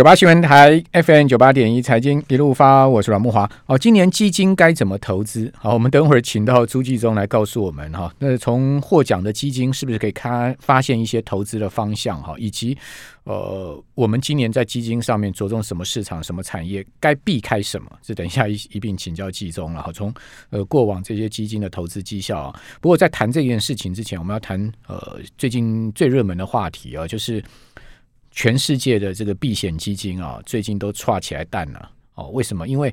九八新闻台 FM 九八点一财经一路发，我是阮木华。哦，今年基金该怎么投资？好，我们等会儿请到朱继忠来告诉我们哈。那从获奖的基金是不是可以看发现一些投资的方向哈？以及呃，我们今年在基金上面着重什么市场、什么产业，该避开什么？这等一下一一并请教继忠了哈。从呃过往这些基金的投资绩效啊。不过在谈这件事情之前，我们要谈呃最近最热门的话题啊，就是。全世界的这个避险基金啊，最近都串起来蛋了哦。为什么？因为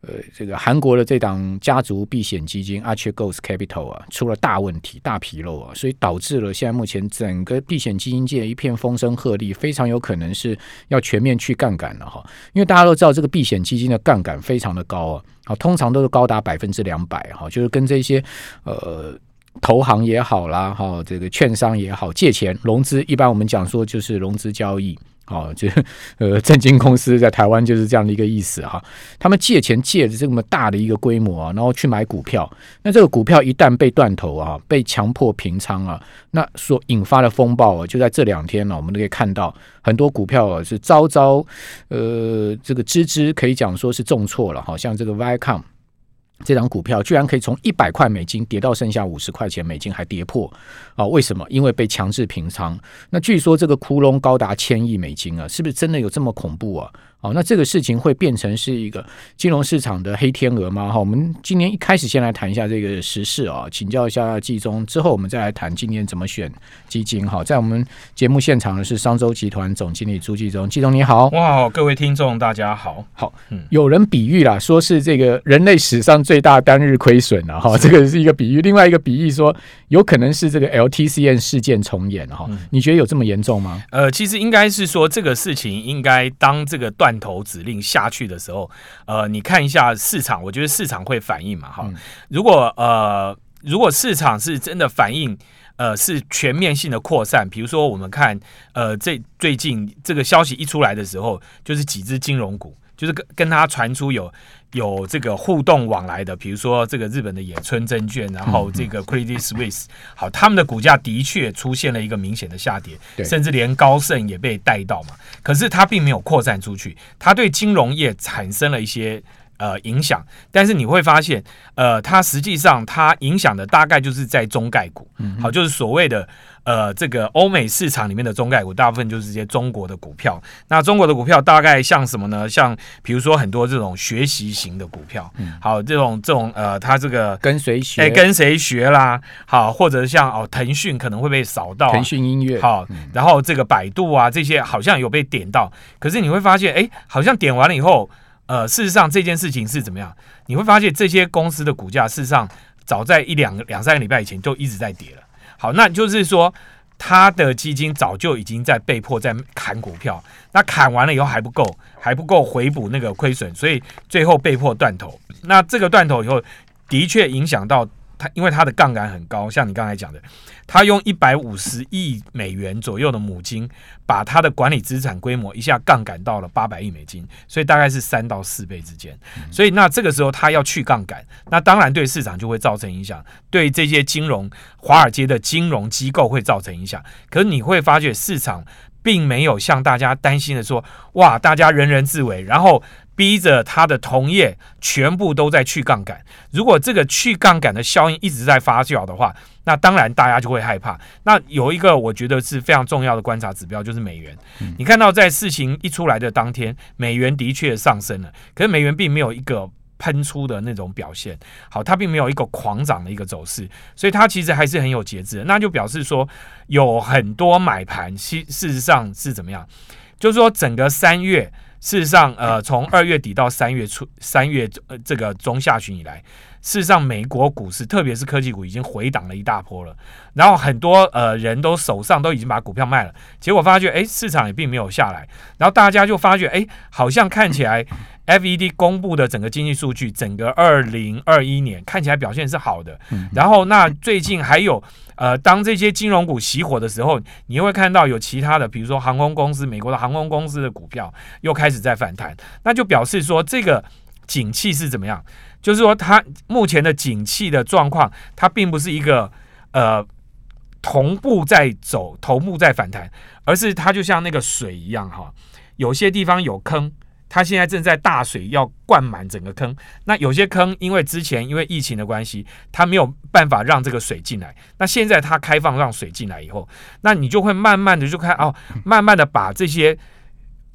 呃，这个韩国的这档家族避险基金 Archegos Capital 啊，出了大问题、大纰漏啊，所以导致了现在目前整个避险基金界一片风声鹤唳，非常有可能是要全面去杠杆了哈。因为大家都知道，这个避险基金的杠杆非常的高啊，好，通常都是高达百分之两百哈，就是跟这些呃。投行也好啦，哈，这个券商也好，借钱融资，一般我们讲说就是融资交易，哦，就呃，证金公司在台湾就是这样的一个意思哈。他们借钱借的这么大的一个规模啊，然后去买股票，那这个股票一旦被断头啊，被强迫平仓啊，那所引发的风暴啊，就在这两天呢，我们都可以看到很多股票啊是招招呃，这个支支可以讲说是重挫了，好像这个 vicom。这张股票居然可以从一百块美金跌到剩下五十块钱美金，还跌破啊？为什么？因为被强制平仓。那据说这个窟窿高达千亿美金啊，是不是真的有这么恐怖啊？哦，那这个事情会变成是一个金融市场的黑天鹅吗？哈，我们今年一开始先来谈一下这个时事啊，请教一下季中，之后我们再来谈今年怎么选基金。哈，在我们节目现场的是商周集团总经理朱季中，季中你好，哇，各位听众大家好，好，嗯有人比喻啦，说是这个人类史上最大单日亏损了哈，这个是一个比喻，另外一个比喻说有可能是这个 LTCN 事件重演哈，你觉得有这么严重吗？呃，其实应该是说这个事情应该当这个断。断头指令下去的时候，呃，你看一下市场，我觉得市场会反应嘛，哈。如果呃，如果市场是真的反应，呃，是全面性的扩散，比如说我们看，呃，这最近这个消息一出来的时候，就是几只金融股。就是跟跟他传出有有这个互动往来的，比如说这个日本的野村证券，然后这个 Credit Suisse，好，他们的股价的确出现了一个明显的下跌，甚至连高盛也被带到嘛。可是它并没有扩散出去，它对金融业产生了一些。呃，影响，但是你会发现，呃，它实际上它影响的大概就是在中概股，好，就是所谓的呃，这个欧美市场里面的中概股，大部分就是这些中国的股票。那中国的股票大概像什么呢？像比如说很多这种学习型的股票，好，这种这种呃，它这个跟谁学？哎，跟谁学啦？好，或者像哦，腾讯可能会被扫到，腾讯音乐，好，然后这个百度啊，这些好像有被点到，可是你会发现，哎，好像点完了以后。呃，事实上这件事情是怎么样？你会发现这些公司的股价，事实上早在一两两三个礼拜以前就一直在跌了。好，那就是说，他的基金早就已经在被迫在砍股票，那砍完了以后还不够，还不够回补那个亏损，所以最后被迫断头。那这个断头以后，的确影响到。它因为它的杠杆很高，像你刚才讲的，它用一百五十亿美元左右的母金，把它的管理资产规模一下杠杆到了八百亿美金，所以大概是三到四倍之间。所以那这个时候它要去杠杆，那当然对市场就会造成影响，对这些金融华尔街的金融机构会造成影响。可是你会发觉市场并没有像大家担心的说，哇，大家人人自危，然后。逼着他的同业全部都在去杠杆。如果这个去杠杆的效应一直在发酵的话，那当然大家就会害怕。那有一个我觉得是非常重要的观察指标，就是美元。你看到在事情一出来的当天，美元的确上升了，可是美元并没有一个喷出的那种表现。好，它并没有一个狂涨的一个走势，所以它其实还是很有节制。那就表示说有很多买盘，其事实上是怎么样？就是说整个三月。事实上，呃，从二月底到三月初，三月呃这个中下旬以来，事实上美国股市，特别是科技股，已经回档了一大波了。然后很多呃人都手上都已经把股票卖了，结果发觉，哎，市场也并没有下来。然后大家就发觉，哎，好像看起来。FED 公布的整个经济数据，整个二零二一年看起来表现是好的。然后，那最近还有，呃，当这些金融股熄火的时候，你会看到有其他的，比如说航空公司，美国的航空公司的股票又开始在反弹，那就表示说这个景气是怎么样？就是说，它目前的景气的状况，它并不是一个呃同步在走，同步在反弹，而是它就像那个水一样哈。有些地方有坑，它现在正在大水要灌满整个坑。那有些坑因为之前因为疫情的关系，它没有办法让这个水进来。那现在它开放让水进来以后，那你就会慢慢的就看哦，慢慢的把这些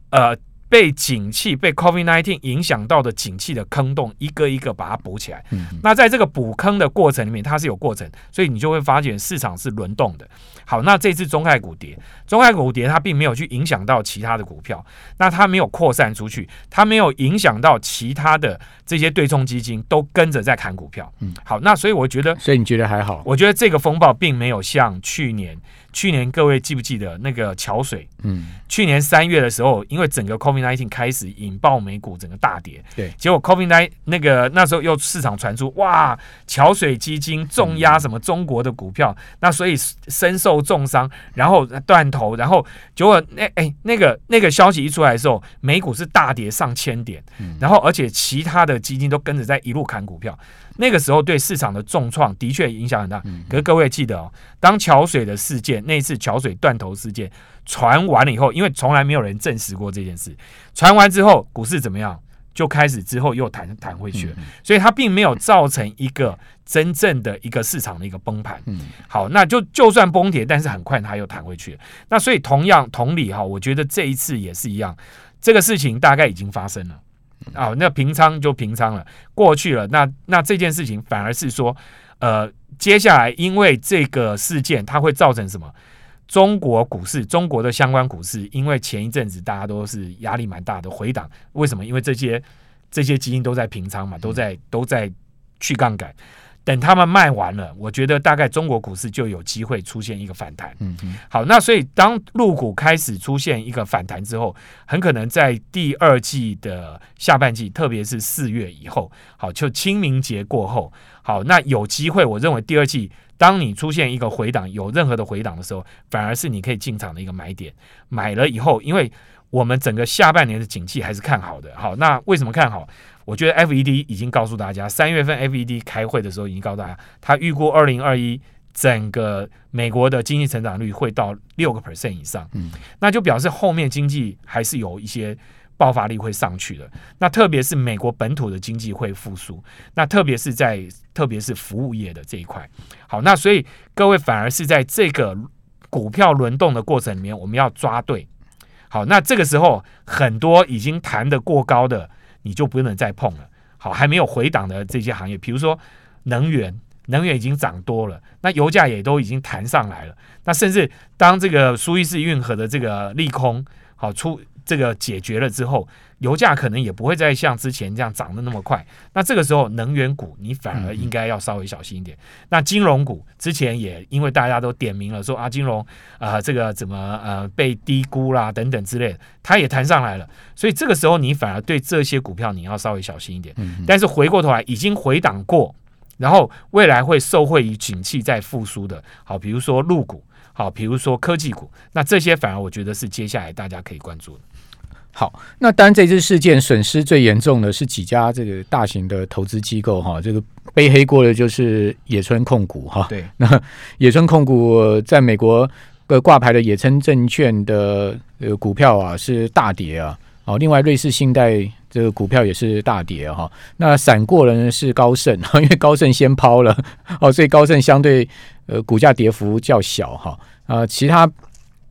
呃。被景气被 COVID-19 影响到的景气的坑洞，一个一个把它补起来。嗯那在这个补坑的过程里面，它是有过程，所以你就会发现市场是轮动的。好，那这次中概股跌，中概股跌，它并没有去影响到其他的股票，那它没有扩散出去，它没有影响到其他的这些对冲基金都跟着在砍股票。嗯，好，那所以我觉得，所以你觉得还好？我觉得这个风暴并没有像去年。去年各位记不记得那个桥水？嗯，去年三月的时候，因为整个 COVID nineteen 开始引爆美股整个大跌，对，结果 COVID nineteen 那个那时候又市场传出哇，桥水基金重压什么中国的股票，那所以深受重伤，然后断头，然后结果那哎那个那个消息一出来的时候，美股是大跌上千点，然后而且其他的基金都跟着在一路砍股票。那个时候对市场的重创的确影响很大，可是各位记得哦，当桥水的事件那次桥水断头事件传完了以后，因为从来没有人证实过这件事，传完之后股市怎么样，就开始之后又弹弹回去了，所以它并没有造成一个真正的一个市场的一个崩盘。好，那就就算崩跌，但是很快它又弹回去了。那所以同样同理哈，我觉得这一次也是一样，这个事情大概已经发生了。啊，那平仓就平仓了，过去了。那那这件事情反而是说，呃，接下来因为这个事件，它会造成什么？中国股市，中国的相关股市，因为前一阵子大家都是压力蛮大的回档，为什么？因为这些这些基金都在平仓嘛，都在都在去杠杆。等他们卖完了，我觉得大概中国股市就有机会出现一个反弹。嗯嗯，好，那所以当入股开始出现一个反弹之后，很可能在第二季的下半季，特别是四月以后，好，就清明节过后，好，那有机会，我认为第二季当你出现一个回档，有任何的回档的时候，反而是你可以进场的一个买点。买了以后，因为我们整个下半年的景气还是看好的。好，那为什么看好？我觉得 FED 已经告诉大家，三月份 FED 开会的时候已经告诉大家，他预估二零二一整个美国的经济成长率会到六个 percent 以上，嗯，那就表示后面经济还是有一些爆发力会上去的。那特别是美国本土的经济会复苏，那特别是在特别是服务业的这一块。好，那所以各位反而是在这个股票轮动的过程里面，我们要抓对。好，那这个时候很多已经谈的过高的。你就不能再碰了。好，还没有回档的这些行业，比如说能源，能源已经涨多了，那油价也都已经弹上来了。那甚至当这个苏伊士运河的这个利空好出。这个解决了之后，油价可能也不会再像之前这样涨得那么快。那这个时候，能源股你反而应该要稍微小心一点。那金融股之前也因为大家都点名了，说啊，金融啊这个怎么呃被低估啦等等之类的，它也弹上来了。所以这个时候你反而对这些股票你要稍微小心一点。但是回过头来已经回档过，然后未来会受惠于景气在复苏的。好，比如说陆股，好，比如说科技股，那这些反而我觉得是接下来大家可以关注的。好，那当然这次事件损失最严重的是几家这个大型的投资机构哈，这个背黑锅的就是野村控股哈。对，那野村控股在美国的挂牌的野村证券的呃股票啊是大跌啊，哦，另外瑞士信贷这个股票也是大跌哈。那闪过了呢是高盛，因为高盛先抛了哦，所以高盛相对呃股价跌幅较小哈呃，其他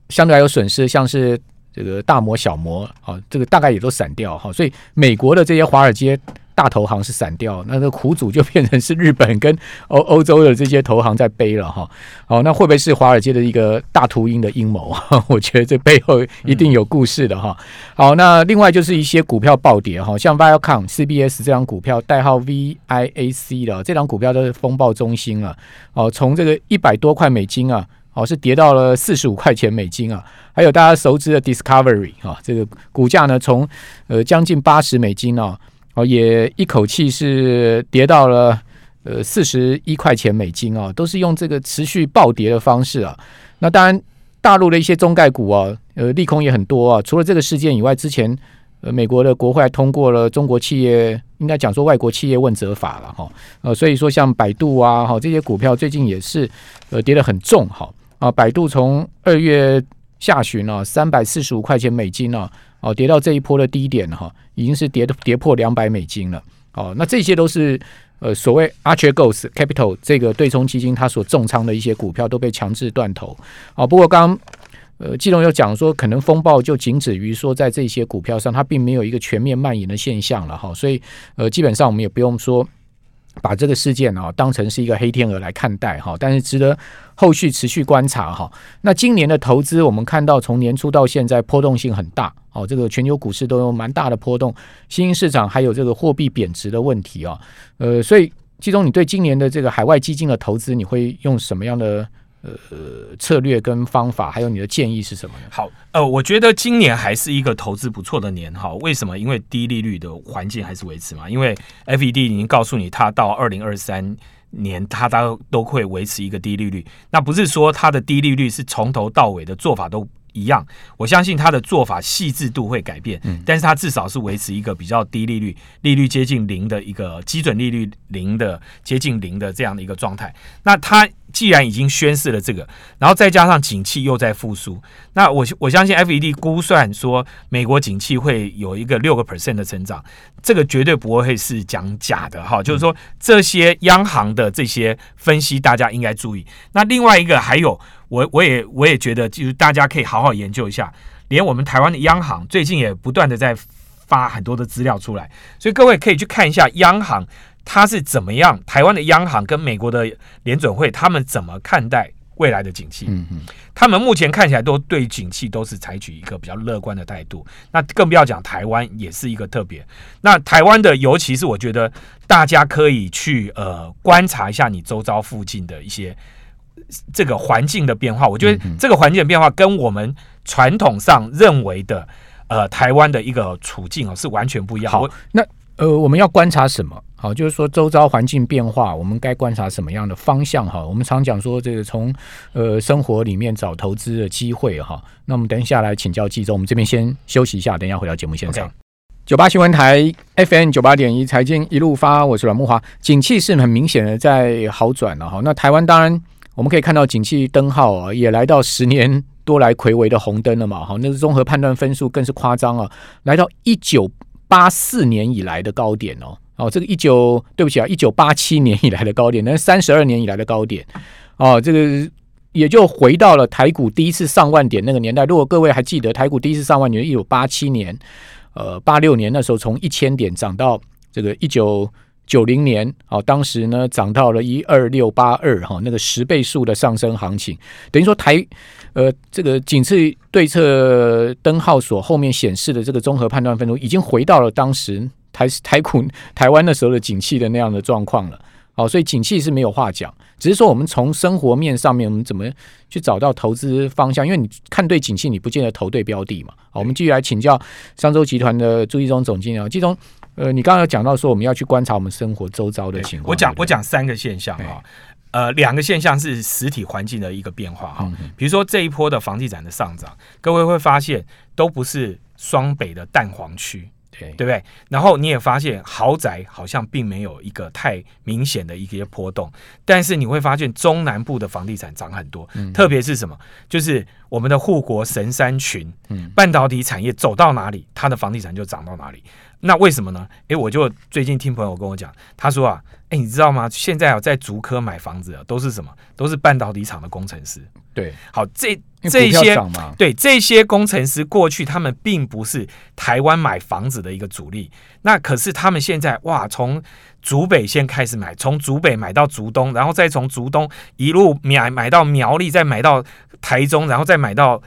相对还有损失，像是。这个大摩、小摩，啊，这个大概也都散掉哈，所以美国的这些华尔街大投行是散掉，那个苦主就变成是日本跟 欧欧洲的这些投行在背了哈。好，那会不会是华尔街的一个大秃鹰的阴谋？我觉得这背后一定有故事的哈。好，那另外就是一些股票暴跌哈，像 Viacom、CBS 这张股票代号 VIAC 的这张股票都是风暴中心啊。哦，从这个一百多块美金啊。哦，是跌到了四十五块钱美金啊！还有大家熟知的 Discovery 啊，这个股价呢，从呃将近八十美金啊，哦也一口气是跌到了呃四十一块钱美金啊，都是用这个持续暴跌的方式啊。那当然，大陆的一些中概股啊，呃利空也很多啊。除了这个事件以外，之前呃美国的国会还通过了中国企业应该讲说外国企业问责法了哈。呃，所以说像百度啊，哈这些股票最近也是呃跌得很重哈。啊，百度从二月下旬啊，三百四十五块钱美金啊，哦，跌到这一波的低点哈，已经是跌跌破两百美金了。哦，那这些都是呃所谓 Archegos Capital 这个对冲基金它所重仓的一些股票都被强制断头。哦，不过刚呃季龙有讲说，可能风暴就仅止于说在这些股票上，它并没有一个全面蔓延的现象了哈。所以呃，基本上我们也不用说。把这个事件啊当成是一个黑天鹅来看待哈，但是值得后续持续观察哈。那今年的投资，我们看到从年初到现在波动性很大哦，这个全球股市都有蛮大的波动，新兴市场还有这个货币贬值的问题啊，呃，所以季中你对今年的这个海外基金的投资，你会用什么样的？呃，策略跟方法，还有你的建议是什么呢？好，呃，我觉得今年还是一个投资不错的年哈。为什么？因为低利率的环境还是维持嘛。因为 FED 已经告诉你，它到二零二三年，它都都会维持一个低利率。那不是说它的低利率是从头到尾的做法都。一样，我相信他的做法细致度会改变，嗯但是他至少是维持一个比较低利率，利率接近零的一个基准利率零的接近零的这样的一个状态。那他既然已经宣示了这个，然后再加上景气又在复苏，那我我相信 FED 估算说美国景气会有一个六个 percent 的成长，这个绝对不会是讲假的哈，就是说这些央行的这些分析大家应该注意。那另外一个还有。我我也我也觉得，就是大家可以好好研究一下，连我们台湾的央行最近也不断的在发很多的资料出来，所以各位可以去看一下央行它是怎么样，台湾的央行跟美国的联准会他们怎么看待未来的景气？嗯嗯，他们目前看起来都对景气都是采取一个比较乐观的态度，那更不要讲台湾也是一个特别。那台湾的，尤其是我觉得大家可以去呃观察一下你周遭附近的一些。这个环境的变化，我觉得这个环境的变化跟我们传统上认为的呃台湾的一个处境哦是完全不一样。好，那呃我们要观察什么？好，就是说周遭环境变化，我们该观察什么样的方向？哈，我们常讲说这个从呃生活里面找投资的机会哈。那我们等一下来请教季中，我们这边先休息一下，等一下回到节目现场。九八新闻台 FM 九八点一财经一路发，我是阮木华。景气是很明显的在好转了哈。那台湾当然。我们可以看到，景气灯号啊，也来到十年多来魁违的红灯了嘛？好，那个综合判断分数更是夸张啊，来到一九八四年以来的高点哦。哦，这个一九对不起啊，一九八七年以来的高点，那三十二年以来的高点哦，这个也就回到了台股第一次上万点那个年代。如果各位还记得，台股第一次上万点，一九八七年，呃，八六年那时候从一千点涨到这个一九。九零年，哦，当时呢涨到了一二六八二，哈，那个十倍数的上升行情，等于说台，呃，这个景气对策灯号所后面显示的这个综合判断分数，已经回到了当时台台股 台湾那时候的景气的那样的状况了，哦，所以景气是没有话讲，只是说我们从生活面上面，我们怎么去找到投资方向？因为你看对景气，你不见得投对标的嘛。好，我们继续来请教商周集团的朱一中总经理啊，季中。呃，你刚刚有讲到说，我们要去观察我们生活周遭的情况。我讲我讲三个现象哈，呃，两个现象是实体环境的一个变化哈。比如说这一波的房地产的上涨，各位会发现都不是双北的蛋黄区，对对不对？然后你也发现豪宅好像并没有一个太明显的一些波动，但是你会发现中南部的房地产涨很多，特别是什么？就是我们的护国神山群，嗯半导体产业走到哪里，它的房地产就涨到哪里。那为什么呢？诶，我就最近听朋友跟我讲，他说啊，诶，你知道吗？现在啊，在竹科买房子啊，都是什么？都是半导体厂的工程师。对，好，这这些对这些工程师过去他们并不是台湾买房子的一个主力，那可是他们现在哇，从竹北先开始买，从竹北买到竹东，然后再从竹东一路买买到苗栗，再买到台中，然后再买到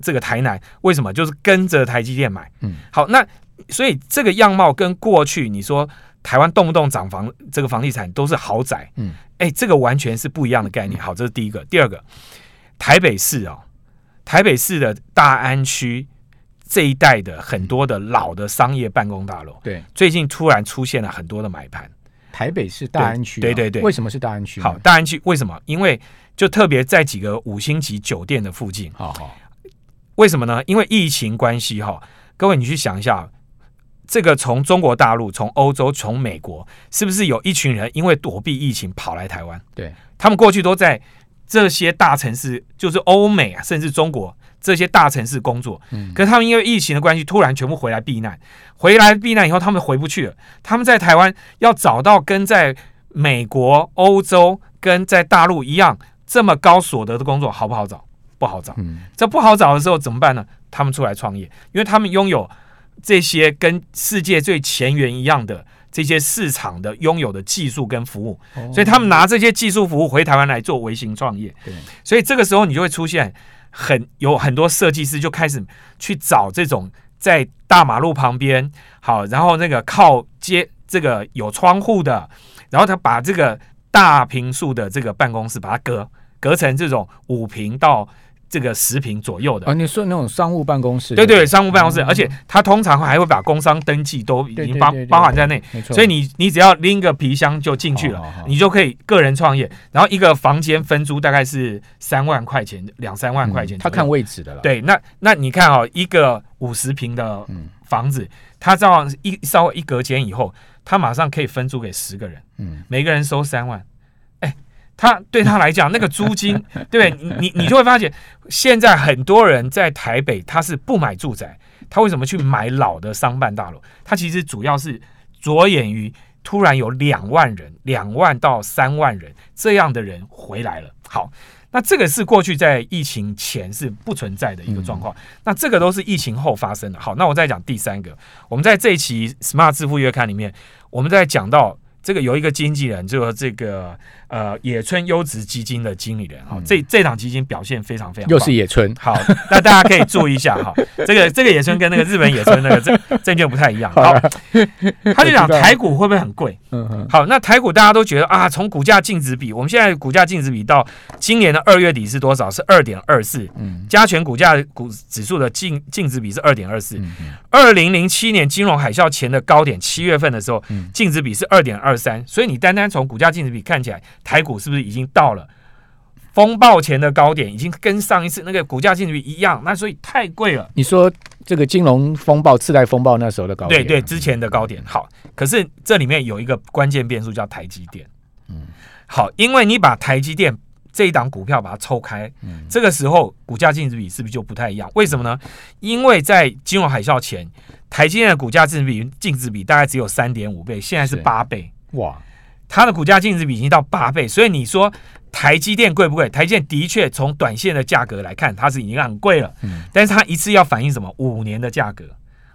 这个台南。为什么？就是跟着台积电买。嗯，好，那。所以这个样貌跟过去你说台湾动不动涨房，这个房地产都是豪宅，嗯，哎，这个完全是不一样的概念。好，这是第一个。第二个，台北市哦，台北市的大安区这一带的很多的老的商业办公大楼，对，最近突然出现了很多的买盘。台北市大安区，对对对，为什么是大安区？好，大安区为什么？因为就特别在几个五星级酒店的附近。好好，为什么呢？因为疫情关系哈，各位你去想一下。这个从中国大陆、从欧洲、从美国，是不是有一群人因为躲避疫情跑来台湾？对，他们过去都在这些大城市，就是欧美啊，甚至中国这些大城市工作，嗯可是他们因为疫情的关系，突然全部回来避难。回来避难以后，他们回不去了。他们在台湾要找到跟在美国、欧洲跟在大陆一样这么高所得的工作，好不好找？不好找。嗯这不好找的时候怎么办呢？他们出来创业，因为他们拥有这些跟世界最前沿一样的这些市场的拥有的技术跟服务，哦所以他们拿这些技术服务回台湾来做微型创业对。所以这个时候你就会出现很有很多设计师就开始去找这种在大马路旁边，好，然后那个靠街这个有窗户的，然后他把这个大平数的这个办公室把它隔隔成这种五平到这个十平左右的。啊，。你说那种商务办公室，对对，商务办公室，嗯而且他通常还会把工商登记都已经包包含在内，没错，所以你你只要拎个皮箱就进去了，你就可以个人创业，然后一个房间分租大概是三万块钱，两三万块钱、嗯他看位置的了，，对，那那你看哦，一个五十平的嗯。房子，他这样一稍微一隔间以后，他马上可以分租给十个人，嗯，每个人收三万。哎，他对他来讲，那个租金，对不对？你你你就会发现，现在很多人在台北他是不买住宅，他为什么去买老的商办大楼？他其实主要是着眼于突然有两万人、两万到三万人这样的人回来了。好，那这个是过去在疫情前是不存在的一个状况，那这个都是疫情后发生的。好，那我再讲第三个，我们在这一期 Smart 致富月刊里面，我们在讲到。这个有一个经纪人，就是这个呃野村优质基金的经理人，好、这这档基金表现非常非常，又是野村，好，那大家可以注意一下哈，这个这个野村跟那个日本野村那个证证券不太一样。好，他就讲台股会不会很贵？嗯嗯，好，那台股大家都觉得啊，从股价净值比，我们现在股价净值比到今年的二月底是多少？是二点二四。嗯加权股价股指数的净净值比是二点二四。二零零七年金融海啸前的高点，七月份的时候嗯，净值比是二点二三。所以你单单从股价净值比看起来，台股是不是已经到了风暴前的高点，已经跟上一次那个股价净值比一样？那所以太贵了。你说这个金融风暴、次贷风暴那时候的高点，对对，之前的高点好，可是这里面有一个关键变数叫台积电。嗯好，因为你把台积电这一档股票把它抽开，嗯这个时候股价净值比是不是就不太一样？为什么呢？因为在金融海啸前，台积电的股价净值比净值比大概只有三点五倍，现在是是八倍，哇，它的股价净值比已经到八倍，所以你说台积电贵不贵？台积电的确从短线的价格来看，它是已经很贵了，嗯但是它一次要反映什么？五年的价格。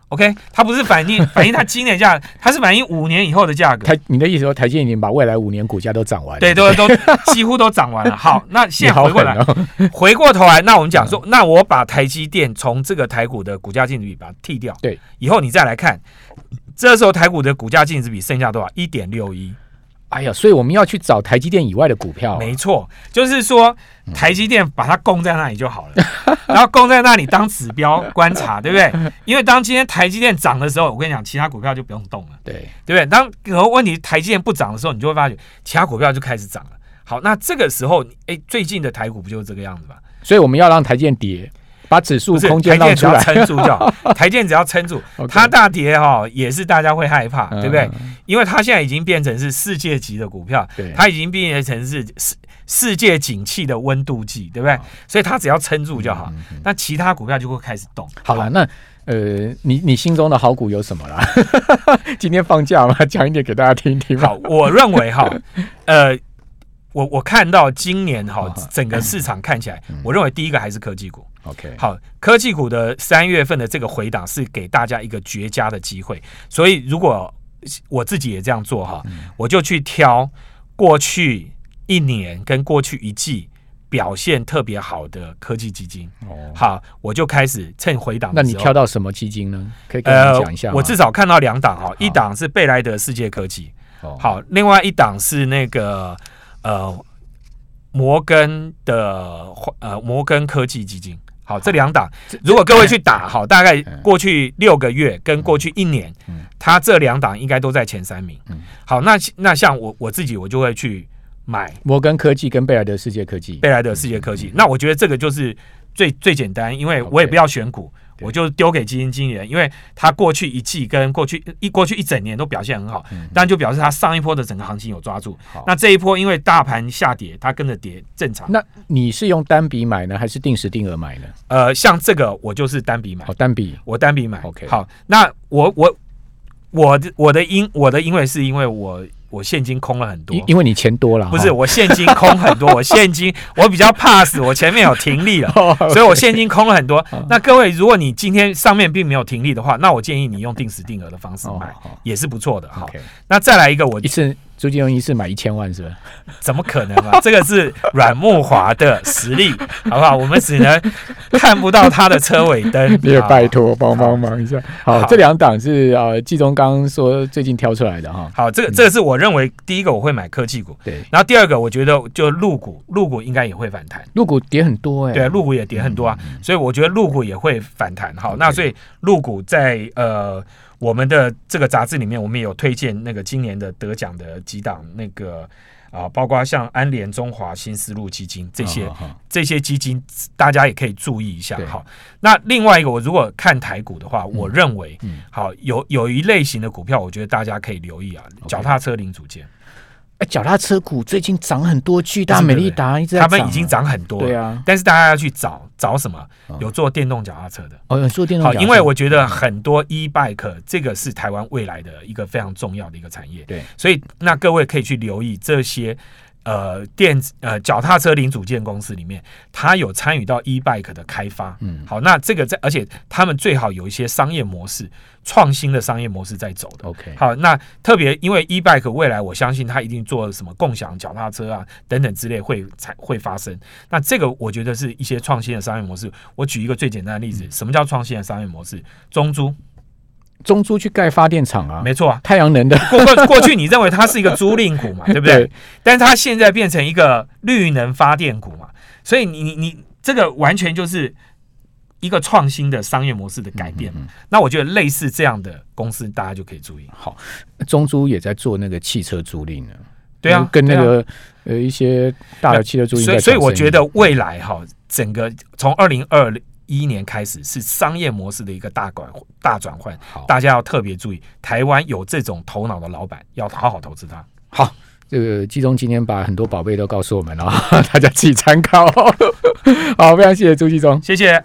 OK，它不是反映 反映它今年价，它是反映五年以后的价格。台你的意思说台积电已经把未来五年股价都涨完了？对，都都几乎都涨完了。好，那现在回过来，哦，回过头来，那我们讲说，那我把台积电从这个台股的股价净值比把它剔掉，对，以后你再来看，这时候台股的股价净值比剩下多少？一点六一，哎呀，所以我们要去找台积电以外的股票啊，没错，就是说台积电把它供在那里就好了，然后供在那里当指标观察，对不对？因为当今天台积电涨的时候，我跟你讲，其他股票就不用动了。对，对不对？当有问题台积电不涨的时候，你就会发觉其他股票就开始涨了。好，那这个时候，哎，最近的台股不就是这个样子吗？所以我们要让台积电跌，把指数不是空台建只要间让出来，撑住就好，台建只要撑住它大跌哈、也是大家会害怕，对不对？嗯？因为它现在已经变成是世界级的股票，对，它已经变成是世世界景气的温度计，对不对？所以它只要撑住就好，那其他股票就会开始动。好了，那呃，你你心中的好股有什么啦？今天放假嘛，讲一点给大家听听吧。好，我认为哈，呃，我我看到今年哈整个市场看起来，我认为第一个还是科技股。OK，好，科技股的三月份的这个回档是给大家一个绝佳的机会，所以如果我自己也这样做哈，我就去挑过去一年跟过去一季表现特别好的科技基金。哦，好，我就开始趁回档那你。挑到什么基金呢？可以跟我们讲一下、呃我至少看到两档哈，一档是贝莱德世界科技，哦好，另外一档是那个呃摩根的呃摩根科技基金。好，这两档，如果各位去打，好，大概过去六个月跟过去一年嗯，它这两档应该都在前三名。嗯。好，那那像我我自己，我就会去买摩根科技跟贝莱德世界科技。贝莱德世界科技。那我觉得这个就是最最简单，因为我也不要选股，对我就丢给基金经理人，因为他过去一季跟过去一过去一整年都表现很好，嗯但就表示他上一波的整个行情有抓住。那这一波因为大盘下跌，它跟着跌正常。那你是用单笔买呢，还是定时定额买呢？呃，像这个我就是单笔买哦，，单笔我单笔买。OK 好，那我我我的我的因我的因为是因为我我现金空了很多因。因为你钱多了，不是我现金空很多，我现金我比较怕死，我前面有停利了，哦所以我现金空了很多。那各位，如果你今天上面并没有停利的话，那我建议你用定时定额的方式买也是不错的。好，那再来一个，我一次朱金龙一次买一千万是吧？怎么可能啊？这个是阮木华的实力，好不好？我们只能 看不到他的车尾灯。你也拜托帮帮忙一下。好，好这两档是呃，季中刚刚说最近挑出来的哈。好，这个这个是我认为第一个我会买科技股，对，然后第二个我觉得就陆股，陆股应该也会反弹。入股跌很多哎。对，陆股也跌很多啊，所以我觉得陆股也会反弹。好，那所以陆股在呃我们的这个杂志里面，我们也有推荐那个今年的得奖的几档那个啊、包括像安联、中华、新丝路基金这些、这些基金，大家也可以注意一下对。好，那另外一个，我如果看台股的话，我认为嗯。好有有一类型的股票，我觉得大家可以留意啊，脚踏车零组件，哎，脚踏车股最近涨很多，巨大、是美利达一直在他们已经涨涨很多了。对啊，但是大家要去找找什么嗯？有做电动脚踏车的。哦，有做电动好，脚踏车，因为我觉得很多 e bike 这个是台湾未来的一个非常重要的一个产业，对，所以那各位可以去留意这些呃电子呃脚踏车零组件公司里面，它有参与到 e bike 的开发。嗯好，那这个在而且他们最好有一些商业模式创新的商业模式在走的。OK，好，那特别因为 e bike 未来，我相信它一定做什么共享脚踏车啊等等之类会才会发生。那这个我觉得是一些创新的商业模式。我举一个最简单的例子，什么叫创新的商业模式？中租，中租去盖发电厂啊，没错啊。太阳能的，过过过去你认为它是一个租赁股嘛，对不对？对但是它现在变成一个绿能发电股嘛，所以你你你这个完全就是一个创新的商业模式的改变嘛。嗯那我觉得类似这样的公司，大家就可以注意。好，中租也在做那个汽车租赁呢。对啊，跟那个呃一些大的汽车租赁所以，我觉得未来哈，整个从二零二一年开始是商业模式的一个大转大转换，大家要特别注意。台湾有这种头脑的老板，要好好投资它。好，这个季中今天把很多宝贝都告诉我们了，大家自己参考。好，非常谢谢朱季中。谢谢。